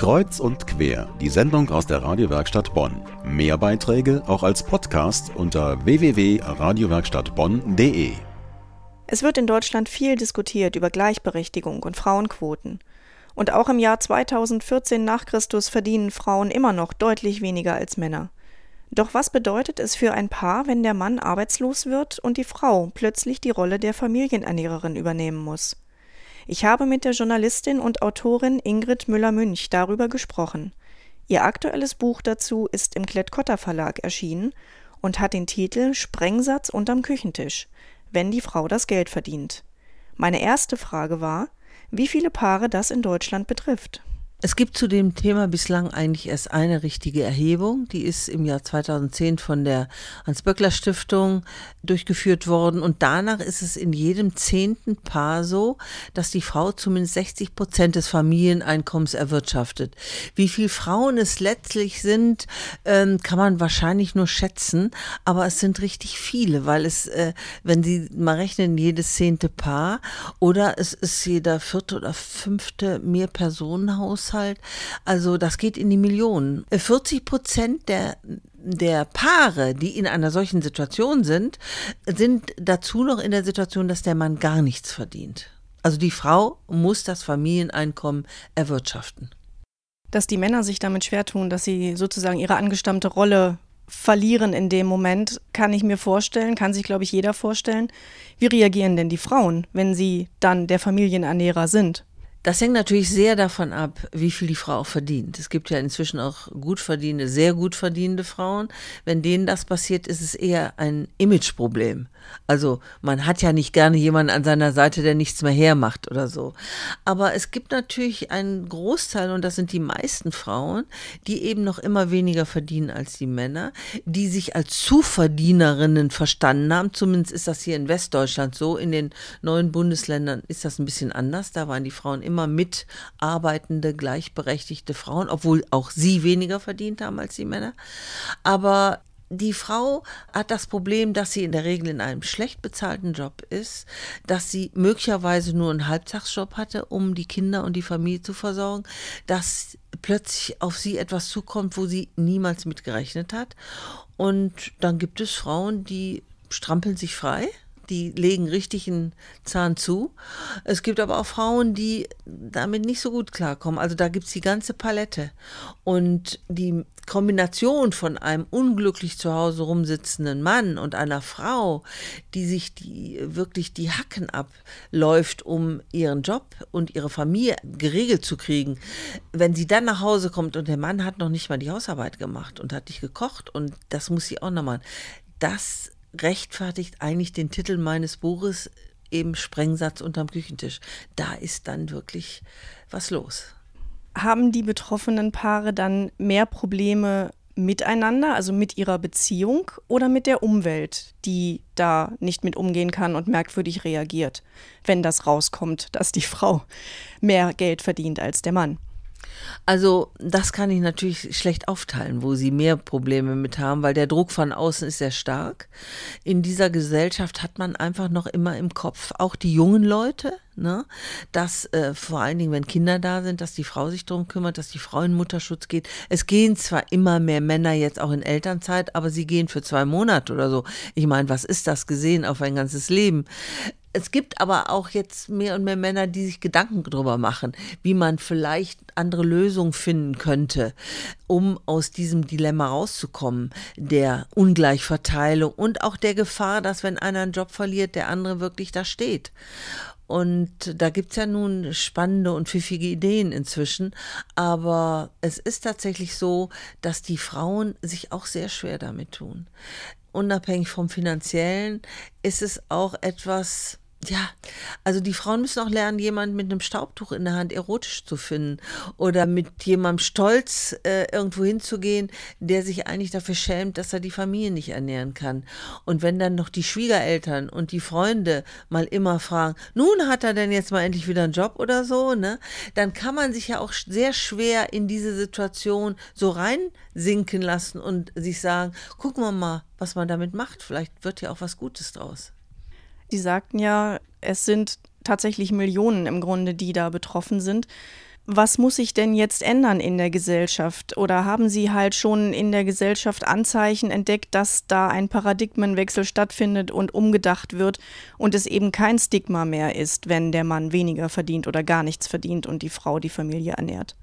Kreuz und quer, die Sendung aus der Radiowerkstatt Bonn. Mehr Beiträge auch als Podcast unter www.radiowerkstattbonn.de. Es wird in Deutschland viel diskutiert über Gleichberechtigung und Frauenquoten. Und auch im Jahr 2014 nach Christus verdienen Frauen immer noch deutlich weniger als Männer. Doch was bedeutet es für ein Paar, wenn der Mann arbeitslos wird und die Frau plötzlich die Rolle der Familienernährerin übernehmen muss? Ich habe mit der Journalistin und Autorin Ingrid Müller-Münch darüber gesprochen. Ihr aktuelles Buch dazu ist im Klett-Cotta Verlag erschienen und hat den Titel Sprengsatz unterm Küchentisch, wenn die Frau das Geld verdient. Meine erste Frage war, wie viele Paare das in Deutschland betrifft. Es gibt zu dem Thema bislang eigentlich erst eine richtige Erhebung. Die ist im Jahr 2010 von der Hans-Böckler-Stiftung durchgeführt worden. Und danach ist es in jedem zehnten Paar so, dass die Frau zumindest 60 Prozent des Familieneinkommens erwirtschaftet. Wie viele Frauen es letztlich sind, ähm, kann man wahrscheinlich nur schätzen. Aber es sind richtig viele, weil es, äh, wenn Sie mal rechnen, jedes zehnte Paar oder es ist jeder vierte oder fünfte Mehrpersonenhaus Haushalt. Also das geht in die Millionen. 40 Prozent der der Paare, die in einer solchen Situation sind, sind dazu noch in der Situation, dass der Mann gar nichts verdient. Also die Frau muss das Familieneinkommen erwirtschaften. Dass die Männer sich damit schwer tun, dass sie sozusagen ihre angestammte Rolle verlieren in dem Moment, kann ich mir vorstellen, kann sich, glaube ich, jeder vorstellen. Wie reagieren denn die Frauen, wenn sie dann der Familienernährer sind? Das hängt natürlich sehr davon ab, wie viel die Frau auch verdient. Es gibt ja inzwischen auch gut verdienende, sehr gut verdienende Frauen. Wenn denen das passiert, ist es eher ein Imageproblem. Also man hat ja nicht gerne jemanden an seiner Seite, der nichts mehr hermacht oder so. Aber es gibt natürlich einen Großteil, und das sind die meisten Frauen, die eben noch immer weniger verdienen als die Männer, die sich als Zuverdienerinnen verstanden haben. Zumindest ist das hier in Westdeutschland so. In den neuen Bundesländern ist das ein bisschen anders. Da waren die Frauen immer mitarbeitende, gleichberechtigte Frauen, obwohl auch sie weniger verdient haben als die Männer. Aber die Frau hat das Problem, dass sie in der Regel in einem schlecht bezahlten Job ist, dass sie möglicherweise nur einen Halbtagsjob hatte, um die Kinder und die Familie zu versorgen, dass plötzlich auf sie etwas zukommt, wo sie niemals mitgerechnet hat. Und dann gibt es Frauen, die strampeln sich frei die legen richtig einen Zahn zu. Es gibt aber auch Frauen, die damit nicht so gut klarkommen. Also da gibt es die ganze Palette. Und die Kombination von einem unglücklich zu Hause rumsitzenden Mann und einer Frau, die sich die, wirklich die Hacken abläuft, um ihren Job und ihre Familie geregelt zu kriegen, wenn sie dann nach Hause kommt und der Mann hat noch nicht mal die Hausarbeit gemacht und hat nicht gekocht und das muss sie auch noch machen, das rechtfertigt eigentlich den Titel meines Buches eben Sprengsatz unterm Küchentisch. Da ist dann wirklich was los. Haben die betroffenen Paare dann mehr Probleme miteinander, also mit ihrer Beziehung oder mit der Umwelt, die da nicht mit umgehen kann und merkwürdig reagiert, wenn das rauskommt, dass die Frau mehr Geld verdient als der Mann? Also das kann ich natürlich schlecht aufteilen, wo sie mehr Probleme mit haben, weil der Druck von außen ist sehr stark. In dieser Gesellschaft hat man einfach noch immer im Kopf, auch die jungen Leute, ne, dass äh, vor allen Dingen, wenn Kinder da sind, dass die Frau sich darum kümmert, dass die Frau in Mutterschutz geht. Es gehen zwar immer mehr Männer jetzt auch in Elternzeit, aber sie gehen für zwei Monate oder so. Ich meine, was ist das gesehen auf ein ganzes Leben? Es gibt aber auch jetzt mehr und mehr Männer, die sich Gedanken darüber machen, wie man vielleicht andere Lösungen finden könnte, um aus diesem Dilemma rauszukommen, der Ungleichverteilung und auch der Gefahr, dass wenn einer einen Job verliert, der andere wirklich da steht. Und da gibt es ja nun spannende und pfiffige Ideen inzwischen. Aber es ist tatsächlich so, dass die Frauen sich auch sehr schwer damit tun. Unabhängig vom finanziellen ist es auch etwas, ja, also die Frauen müssen auch lernen, jemanden mit einem Staubtuch in der Hand erotisch zu finden oder mit jemandem stolz äh, irgendwo hinzugehen, der sich eigentlich dafür schämt, dass er die Familie nicht ernähren kann. Und wenn dann noch die Schwiegereltern und die Freunde mal immer fragen, nun hat er denn jetzt mal endlich wieder einen Job oder so, ne, dann kann man sich ja auch sehr schwer in diese Situation so reinsinken lassen und sich sagen, gucken wir mal, was man damit macht. Vielleicht wird ja auch was Gutes draus. Die sagten ja, es sind tatsächlich Millionen im Grunde, die da betroffen sind. Was muss sich denn jetzt ändern in der Gesellschaft? Oder haben Sie halt schon in der Gesellschaft Anzeichen entdeckt, dass da ein Paradigmenwechsel stattfindet und umgedacht wird und es eben kein Stigma mehr ist, wenn der Mann weniger verdient oder gar nichts verdient und die Frau die Familie ernährt?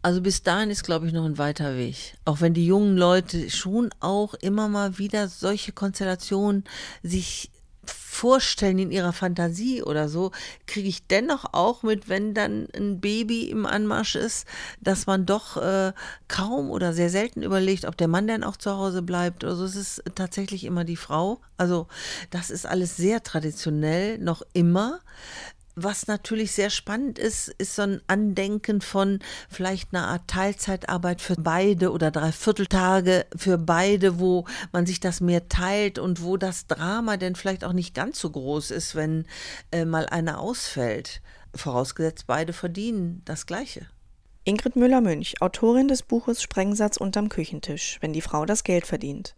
Also bis dahin ist, glaube ich, noch ein weiter Weg. Auch wenn die jungen Leute schon auch immer mal wieder solche Konstellationen sich vorstellen in ihrer Fantasie oder so, kriege ich dennoch auch mit, wenn dann ein Baby im Anmarsch ist, dass man doch äh, kaum oder sehr selten überlegt, ob der Mann dann auch zu Hause bleibt. Also es ist tatsächlich immer die Frau. Also das ist alles sehr traditionell, noch immer. Was natürlich sehr spannend ist, ist so ein Andenken von vielleicht einer Art Teilzeitarbeit für beide oder Dreivierteltage für beide, wo man sich das mehr teilt und wo das Drama denn vielleicht auch nicht ganz so groß ist, wenn äh, mal einer ausfällt. Vorausgesetzt, beide verdienen das Gleiche. Ingrid Müller-Münch, Autorin des Buches Sprengsatz unterm Küchentisch, wenn die Frau das Geld verdient.